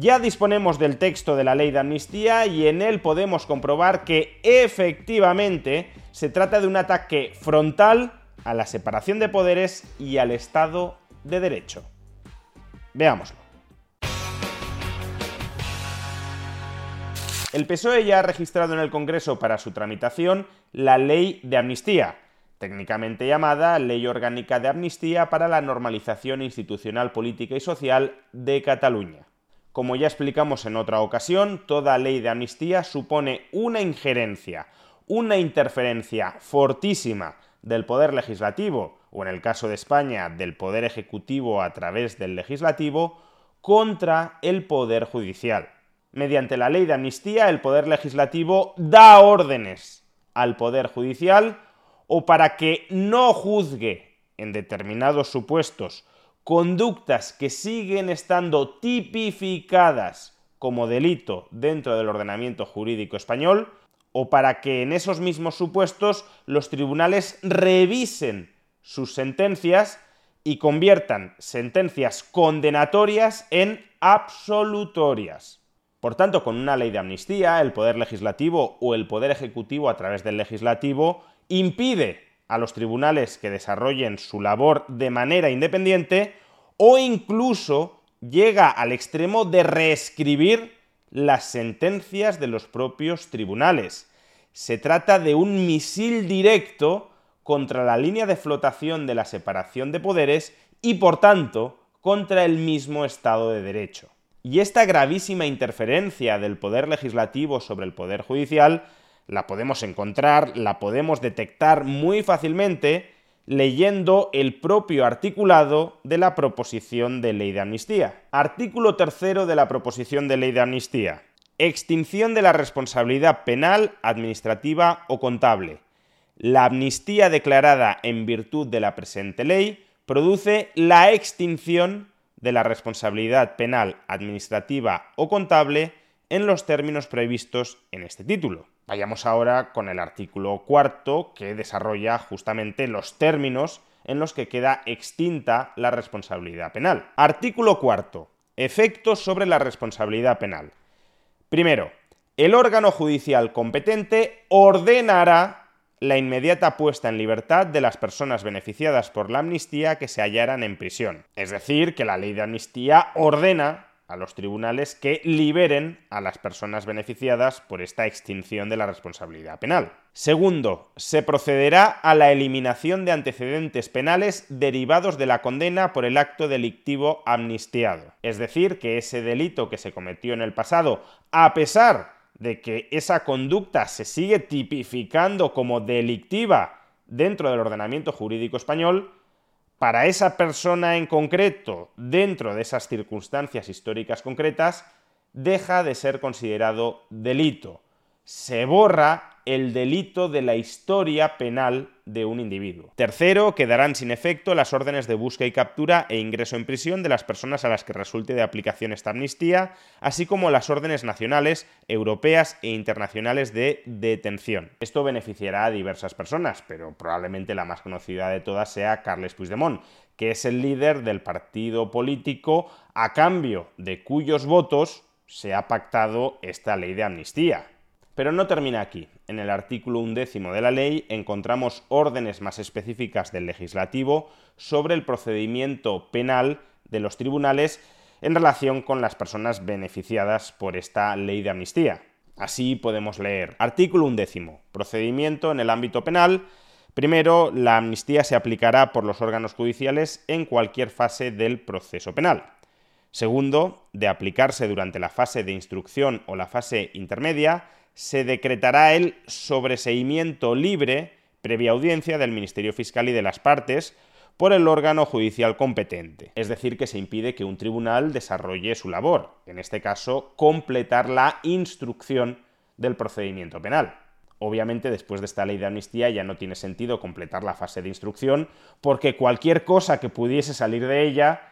Ya disponemos del texto de la ley de amnistía y en él podemos comprobar que efectivamente se trata de un ataque frontal a la separación de poderes y al Estado de Derecho. Veámoslo. El PSOE ya ha registrado en el Congreso para su tramitación la ley de amnistía, técnicamente llamada Ley Orgánica de Amnistía para la Normalización Institucional, Política y Social de Cataluña. Como ya explicamos en otra ocasión, toda ley de amnistía supone una injerencia, una interferencia fortísima del Poder Legislativo, o en el caso de España, del Poder Ejecutivo a través del Legislativo, contra el Poder Judicial. Mediante la ley de amnistía, el Poder Legislativo da órdenes al Poder Judicial o para que no juzgue en determinados supuestos conductas que siguen estando tipificadas como delito dentro del ordenamiento jurídico español, o para que en esos mismos supuestos los tribunales revisen sus sentencias y conviertan sentencias condenatorias en absolutorias. Por tanto, con una ley de amnistía, el Poder Legislativo o el Poder Ejecutivo a través del Legislativo impide a los tribunales que desarrollen su labor de manera independiente o incluso llega al extremo de reescribir las sentencias de los propios tribunales. Se trata de un misil directo contra la línea de flotación de la separación de poderes y, por tanto, contra el mismo Estado de Derecho. Y esta gravísima interferencia del poder legislativo sobre el poder judicial la podemos encontrar, la podemos detectar muy fácilmente leyendo el propio articulado de la proposición de ley de amnistía. Artículo tercero de la proposición de ley de amnistía. Extinción de la responsabilidad penal, administrativa o contable. La amnistía declarada en virtud de la presente ley produce la extinción de la responsabilidad penal, administrativa o contable en los términos previstos en este título. Vayamos ahora con el artículo cuarto que desarrolla justamente los términos en los que queda extinta la responsabilidad penal. Artículo cuarto. Efectos sobre la responsabilidad penal. Primero, el órgano judicial competente ordenará la inmediata puesta en libertad de las personas beneficiadas por la amnistía que se hallaran en prisión. Es decir, que la ley de amnistía ordena a los tribunales que liberen a las personas beneficiadas por esta extinción de la responsabilidad penal. Segundo, se procederá a la eliminación de antecedentes penales derivados de la condena por el acto delictivo amnistiado. Es decir, que ese delito que se cometió en el pasado, a pesar de que esa conducta se sigue tipificando como delictiva dentro del ordenamiento jurídico español, para esa persona en concreto, dentro de esas circunstancias históricas concretas, deja de ser considerado delito. Se borra el delito de la historia penal de un individuo. Tercero, quedarán sin efecto las órdenes de búsqueda y captura e ingreso en prisión de las personas a las que resulte de aplicación esta amnistía, así como las órdenes nacionales, europeas e internacionales de detención. Esto beneficiará a diversas personas, pero probablemente la más conocida de todas sea Carles Puigdemont, que es el líder del partido político a cambio de cuyos votos se ha pactado esta ley de amnistía. Pero no termina aquí. En el artículo undécimo de la ley encontramos órdenes más específicas del legislativo sobre el procedimiento penal de los tribunales en relación con las personas beneficiadas por esta ley de amnistía. Así podemos leer. Artículo undécimo. Procedimiento en el ámbito penal. Primero, la amnistía se aplicará por los órganos judiciales en cualquier fase del proceso penal. Segundo, de aplicarse durante la fase de instrucción o la fase intermedia, se decretará el sobreseimiento libre, previa audiencia del Ministerio Fiscal y de las partes, por el órgano judicial competente. Es decir, que se impide que un tribunal desarrolle su labor, en este caso, completar la instrucción del procedimiento penal. Obviamente, después de esta ley de amnistía ya no tiene sentido completar la fase de instrucción, porque cualquier cosa que pudiese salir de ella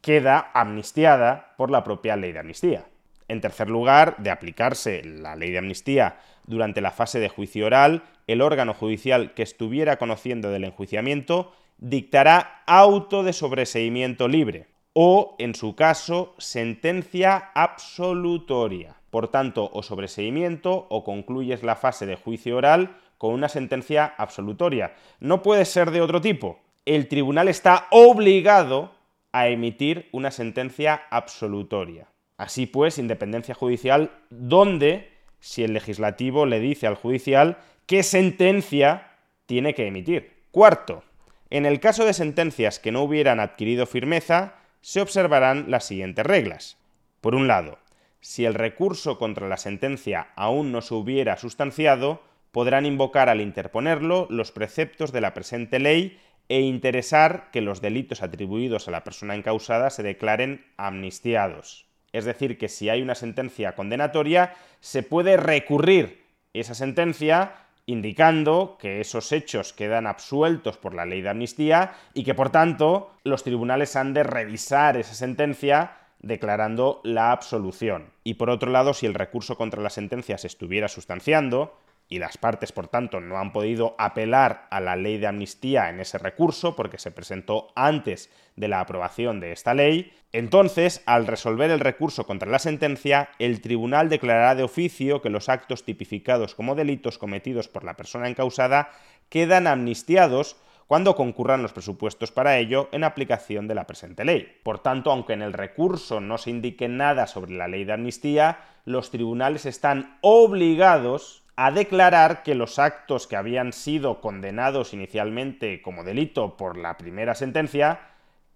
queda amnistiada por la propia ley de amnistía. En tercer lugar, de aplicarse la ley de amnistía durante la fase de juicio oral, el órgano judicial que estuviera conociendo del enjuiciamiento dictará auto de sobreseimiento libre o, en su caso, sentencia absolutoria. Por tanto, o sobreseimiento o concluyes la fase de juicio oral con una sentencia absolutoria. No puede ser de otro tipo. El tribunal está obligado a emitir una sentencia absolutoria. Así pues, independencia judicial, donde si el legislativo le dice al judicial qué sentencia tiene que emitir. Cuarto, en el caso de sentencias que no hubieran adquirido firmeza, se observarán las siguientes reglas. Por un lado, si el recurso contra la sentencia aún no se hubiera sustanciado, podrán invocar al interponerlo los preceptos de la presente ley e interesar que los delitos atribuidos a la persona encausada se declaren amnistiados. Es decir, que si hay una sentencia condenatoria, se puede recurrir esa sentencia indicando que esos hechos quedan absueltos por la ley de amnistía y que por tanto los tribunales han de revisar esa sentencia declarando la absolución. Y por otro lado, si el recurso contra la sentencia se estuviera sustanciando, y las partes, por tanto, no han podido apelar a la ley de amnistía en ese recurso porque se presentó antes de la aprobación de esta ley, entonces, al resolver el recurso contra la sentencia, el tribunal declarará de oficio que los actos tipificados como delitos cometidos por la persona encausada quedan amnistiados cuando concurran los presupuestos para ello en aplicación de la presente ley. Por tanto, aunque en el recurso no se indique nada sobre la ley de amnistía, los tribunales están obligados a declarar que los actos que habían sido condenados inicialmente como delito por la primera sentencia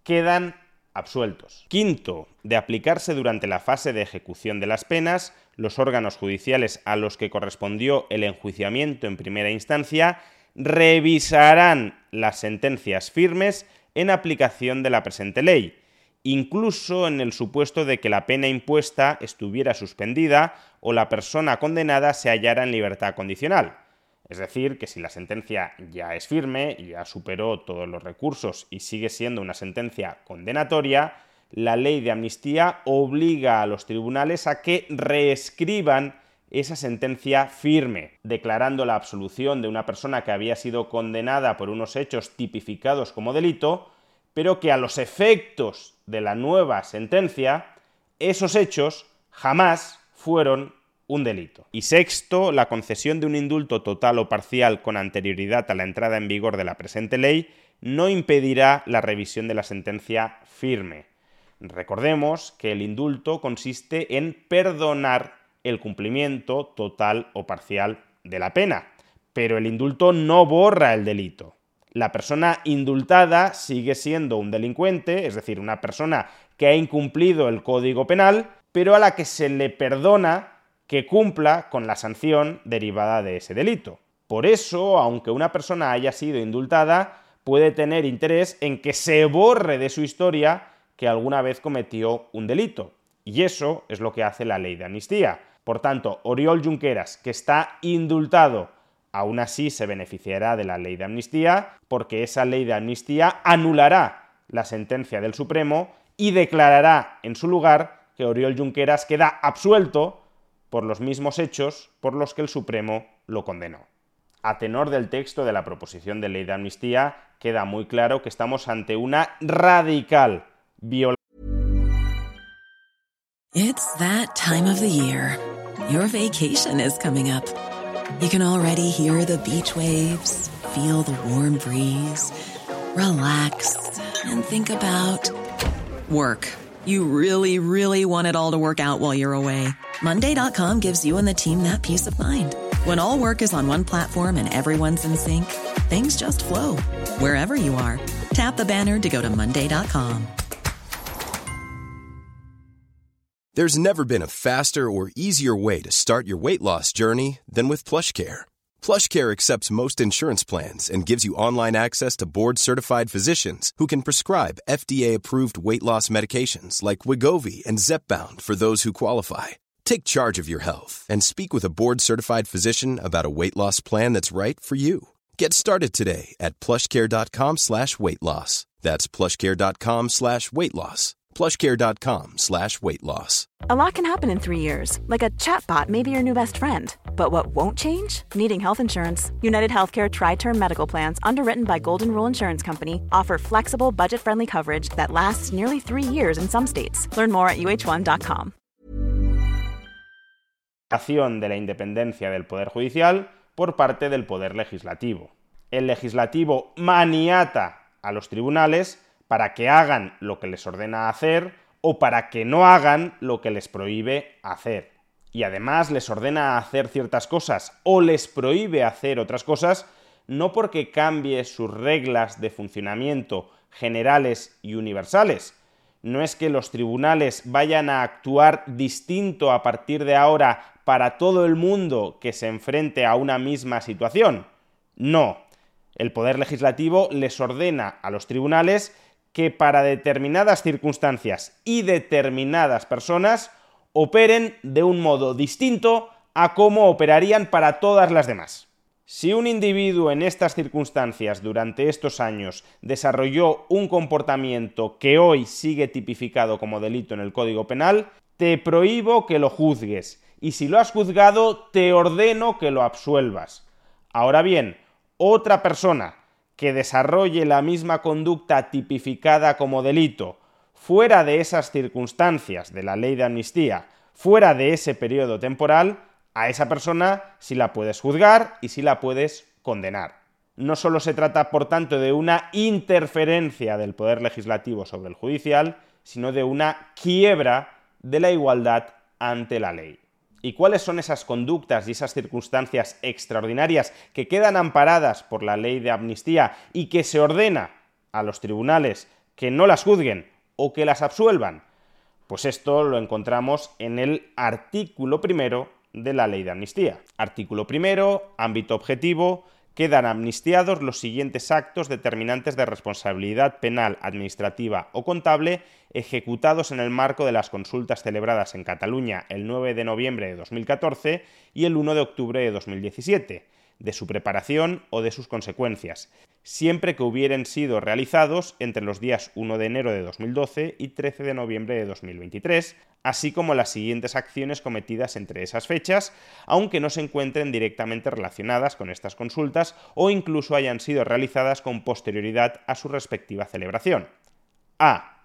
quedan absueltos. Quinto, de aplicarse durante la fase de ejecución de las penas, los órganos judiciales a los que correspondió el enjuiciamiento en primera instancia revisarán las sentencias firmes en aplicación de la presente ley incluso en el supuesto de que la pena impuesta estuviera suspendida o la persona condenada se hallara en libertad condicional. Es decir, que si la sentencia ya es firme, ya superó todos los recursos y sigue siendo una sentencia condenatoria, la ley de amnistía obliga a los tribunales a que reescriban esa sentencia firme, declarando la absolución de una persona que había sido condenada por unos hechos tipificados como delito, pero que a los efectos de la nueva sentencia, esos hechos jamás fueron un delito. Y sexto, la concesión de un indulto total o parcial con anterioridad a la entrada en vigor de la presente ley no impedirá la revisión de la sentencia firme. Recordemos que el indulto consiste en perdonar el cumplimiento total o parcial de la pena, pero el indulto no borra el delito la persona indultada sigue siendo un delincuente, es decir, una persona que ha incumplido el código penal, pero a la que se le perdona que cumpla con la sanción derivada de ese delito. Por eso, aunque una persona haya sido indultada, puede tener interés en que se borre de su historia que alguna vez cometió un delito. Y eso es lo que hace la ley de amnistía. Por tanto, Oriol Junqueras, que está indultado aún así se beneficiará de la ley de amnistía porque esa ley de amnistía anulará la sentencia del Supremo y declarará en su lugar que Oriol Junqueras queda absuelto por los mismos hechos por los que el Supremo lo condenó. A tenor del texto de la proposición de ley de amnistía, queda muy claro que estamos ante una radical violación. It's that time of the year. Your vacation is coming up. You can already hear the beach waves, feel the warm breeze, relax, and think about work. You really, really want it all to work out while you're away. Monday.com gives you and the team that peace of mind. When all work is on one platform and everyone's in sync, things just flow wherever you are. Tap the banner to go to Monday.com. There's never been a faster or easier way to start your weight loss journey than with plush PlushCare PlushCare accepts most insurance plans and gives you online access to board-certified physicians who can prescribe FDA-approved weight loss medications like Wigovi and Zepbound for those who qualify. Take charge of your health and speak with a board-certified physician about a weight loss plan that's right for you. Get started today at plushcare.com slash weight loss. That's plushcare.com slash weight loss. plushcare.com slash weight loss. A lot can happen in three years, like a chatbot may be your new best friend. But what won't change? Needing health insurance. United Healthcare Tri Term Medical Plans, underwritten by Golden Rule Insurance Company, offer flexible, budget friendly coverage that lasts nearly three years in some states. Learn more at uh1.com. de la independencia del Poder Judicial por parte del Poder Legislativo. El Legislativo maniata a los tribunales para que hagan lo que les ordena hacer o para que no hagan lo que les prohíbe hacer. Y además les ordena hacer ciertas cosas o les prohíbe hacer otras cosas, no porque cambie sus reglas de funcionamiento generales y universales. No es que los tribunales vayan a actuar distinto a partir de ahora para todo el mundo que se enfrente a una misma situación. No. El Poder Legislativo les ordena a los tribunales que para determinadas circunstancias y determinadas personas operen de un modo distinto a cómo operarían para todas las demás. Si un individuo en estas circunstancias durante estos años desarrolló un comportamiento que hoy sigue tipificado como delito en el Código Penal, te prohíbo que lo juzgues y si lo has juzgado te ordeno que lo absuelvas. Ahora bien, otra persona que desarrolle la misma conducta tipificada como delito fuera de esas circunstancias de la ley de amnistía, fuera de ese periodo temporal, a esa persona sí la puedes juzgar y sí la puedes condenar. No solo se trata, por tanto, de una interferencia del poder legislativo sobre el judicial, sino de una quiebra de la igualdad ante la ley. ¿Y cuáles son esas conductas y esas circunstancias extraordinarias que quedan amparadas por la ley de amnistía y que se ordena a los tribunales que no las juzguen o que las absuelvan? Pues esto lo encontramos en el artículo primero de la ley de amnistía. Artículo primero, ámbito objetivo, quedan amnistiados los siguientes actos determinantes de responsabilidad penal, administrativa o contable ejecutados en el marco de las consultas celebradas en Cataluña el 9 de noviembre de 2014 y el 1 de octubre de 2017 de su preparación o de sus consecuencias, siempre que hubieran sido realizados entre los días 1 de enero de 2012 y 13 de noviembre de 2023, así como las siguientes acciones cometidas entre esas fechas, aunque no se encuentren directamente relacionadas con estas consultas o incluso hayan sido realizadas con posterioridad a su respectiva celebración. A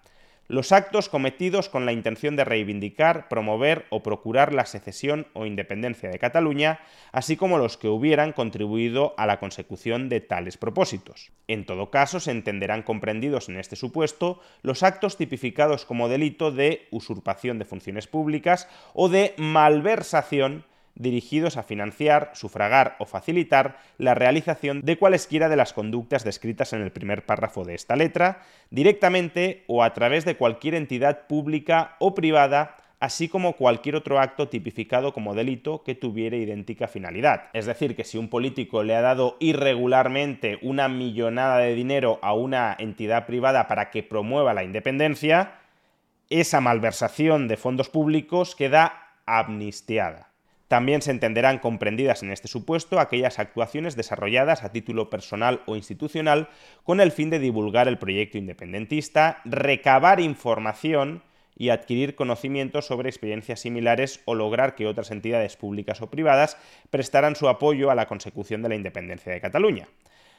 los actos cometidos con la intención de reivindicar, promover o procurar la secesión o independencia de Cataluña, así como los que hubieran contribuido a la consecución de tales propósitos. En todo caso, se entenderán comprendidos en este supuesto los actos tipificados como delito de usurpación de funciones públicas o de malversación dirigidos a financiar, sufragar o facilitar la realización de cualesquiera de las conductas descritas en el primer párrafo de esta letra, directamente o a través de cualquier entidad pública o privada así como cualquier otro acto tipificado como delito que tuviera idéntica finalidad. Es decir, que si un político le ha dado irregularmente una millonada de dinero a una entidad privada para que promueva la independencia, esa malversación de fondos públicos queda amnistiada. También se entenderán comprendidas en este supuesto aquellas actuaciones desarrolladas a título personal o institucional con el fin de divulgar el proyecto independentista, recabar información y adquirir conocimientos sobre experiencias similares o lograr que otras entidades públicas o privadas prestaran su apoyo a la consecución de la independencia de Cataluña.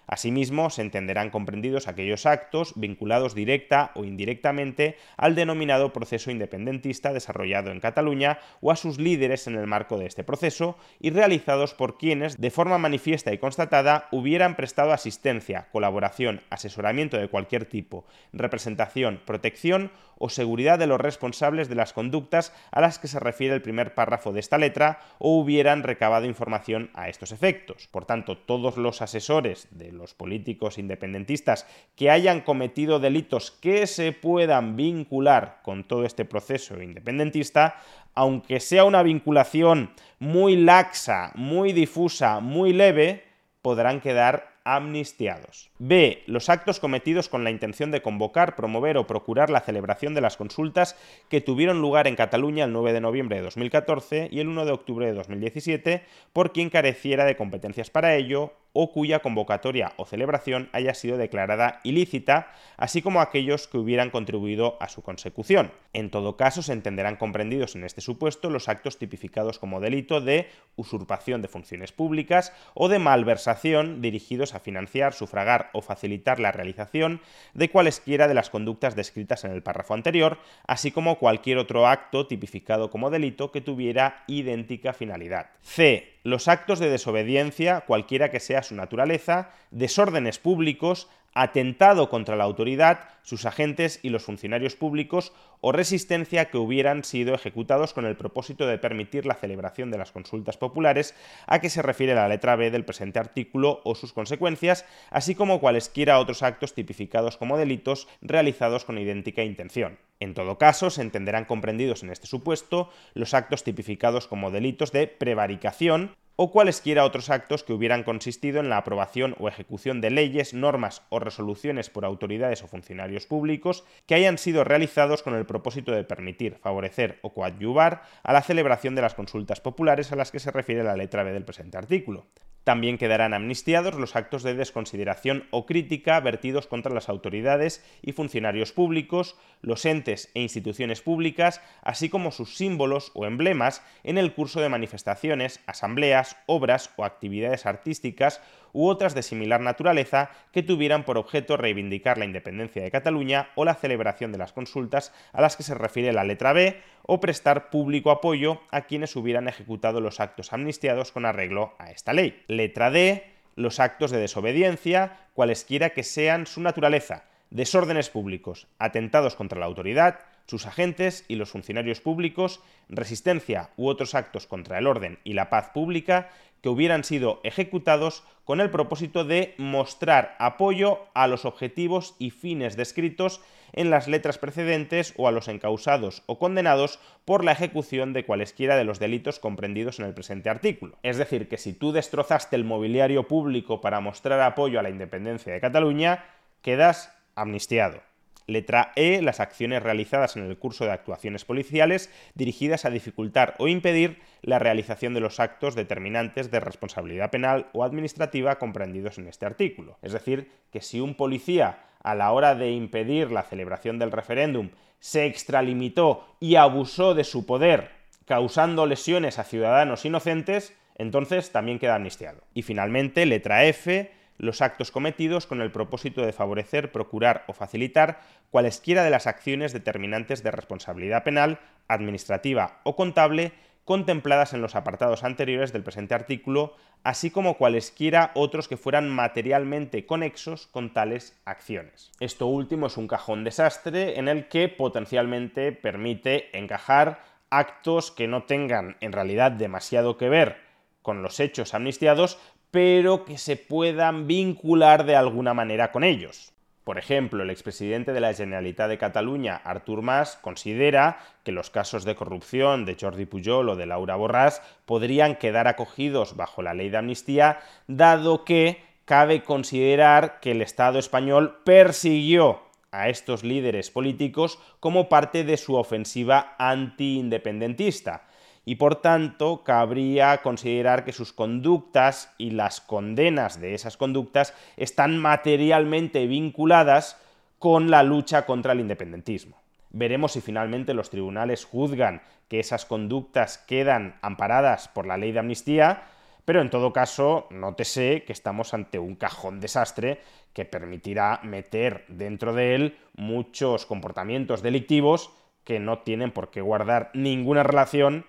Asimismo, se entenderán comprendidos aquellos actos vinculados directa o indirectamente al denominado proceso independentista desarrollado en Cataluña o a sus líderes en el marco de este proceso y realizados por quienes, de forma manifiesta y constatada, hubieran prestado asistencia, colaboración, asesoramiento de cualquier tipo, representación, protección o seguridad de los responsables de las conductas a las que se refiere el primer párrafo de esta letra o hubieran recabado información a estos efectos. Por tanto, todos los asesores de los políticos independentistas que hayan cometido delitos que se puedan vincular con todo este proceso independentista, aunque sea una vinculación muy laxa, muy difusa, muy leve, podrán quedar amnistiados. B. Los actos cometidos con la intención de convocar, promover o procurar la celebración de las consultas que tuvieron lugar en Cataluña el 9 de noviembre de 2014 y el 1 de octubre de 2017 por quien careciera de competencias para ello o cuya convocatoria o celebración haya sido declarada ilícita, así como aquellos que hubieran contribuido a su consecución. En todo caso, se entenderán comprendidos en este supuesto los actos tipificados como delito de usurpación de funciones públicas o de malversación dirigidos a financiar, sufragar o facilitar la realización de cualesquiera de las conductas descritas en el párrafo anterior, así como cualquier otro acto tipificado como delito que tuviera idéntica finalidad. C los actos de desobediencia, cualquiera que sea su naturaleza, desórdenes públicos, atentado contra la autoridad, sus agentes y los funcionarios públicos o resistencia que hubieran sido ejecutados con el propósito de permitir la celebración de las consultas populares a que se refiere la letra B del presente artículo o sus consecuencias, así como cualesquiera otros actos tipificados como delitos realizados con idéntica intención. En todo caso, se entenderán comprendidos en este supuesto los actos tipificados como delitos de prevaricación, o cualesquiera otros actos que hubieran consistido en la aprobación o ejecución de leyes, normas o resoluciones por autoridades o funcionarios públicos que hayan sido realizados con el propósito de permitir, favorecer o coadyuvar a la celebración de las consultas populares a las que se refiere la letra B del presente artículo. También quedarán amnistiados los actos de desconsideración o crítica vertidos contra las autoridades y funcionarios públicos, los entes e instituciones públicas, así como sus símbolos o emblemas en el curso de manifestaciones, asambleas, obras o actividades artísticas u otras de similar naturaleza que tuvieran por objeto reivindicar la independencia de Cataluña o la celebración de las consultas a las que se refiere la letra B o prestar público apoyo a quienes hubieran ejecutado los actos amnistiados con arreglo a esta ley. Letra D, los actos de desobediencia, cualesquiera que sean su naturaleza, desórdenes públicos, atentados contra la autoridad, sus agentes y los funcionarios públicos, resistencia u otros actos contra el orden y la paz pública que hubieran sido ejecutados con el propósito de mostrar apoyo a los objetivos y fines descritos en las letras precedentes o a los encausados o condenados por la ejecución de cualesquiera de los delitos comprendidos en el presente artículo. Es decir, que si tú destrozaste el mobiliario público para mostrar apoyo a la independencia de Cataluña, quedas amnistiado. Letra E, las acciones realizadas en el curso de actuaciones policiales dirigidas a dificultar o impedir la realización de los actos determinantes de responsabilidad penal o administrativa comprendidos en este artículo. Es decir, que si un policía a la hora de impedir la celebración del referéndum se extralimitó y abusó de su poder causando lesiones a ciudadanos inocentes, entonces también queda amnistiado. Y finalmente, letra F, los actos cometidos con el propósito de favorecer, procurar o facilitar cualesquiera de las acciones determinantes de responsabilidad penal, administrativa o contable contempladas en los apartados anteriores del presente artículo, así como cualesquiera otros que fueran materialmente conexos con tales acciones. Esto último es un cajón desastre en el que potencialmente permite encajar actos que no tengan en realidad demasiado que ver con los hechos amnistiados, pero que se puedan vincular de alguna manera con ellos. Por ejemplo, el expresidente de la Generalitat de Cataluña, Artur Mas, considera que los casos de corrupción de Jordi Pujol o de Laura Borràs podrían quedar acogidos bajo la ley de amnistía, dado que cabe considerar que el Estado español persiguió a estos líderes políticos como parte de su ofensiva antiindependentista y por tanto cabría considerar que sus conductas y las condenas de esas conductas están materialmente vinculadas con la lucha contra el independentismo. Veremos si finalmente los tribunales juzgan que esas conductas quedan amparadas por la ley de amnistía, pero en todo caso, nótese que estamos ante un cajón desastre que permitirá meter dentro de él muchos comportamientos delictivos que no tienen por qué guardar ninguna relación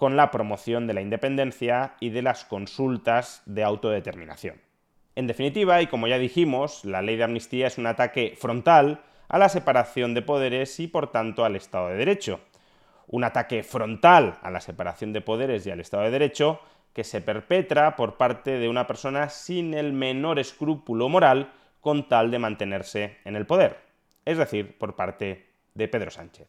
con la promoción de la independencia y de las consultas de autodeterminación. En definitiva, y como ya dijimos, la ley de amnistía es un ataque frontal a la separación de poderes y por tanto al Estado de Derecho. Un ataque frontal a la separación de poderes y al Estado de Derecho que se perpetra por parte de una persona sin el menor escrúpulo moral con tal de mantenerse en el poder, es decir, por parte de Pedro Sánchez.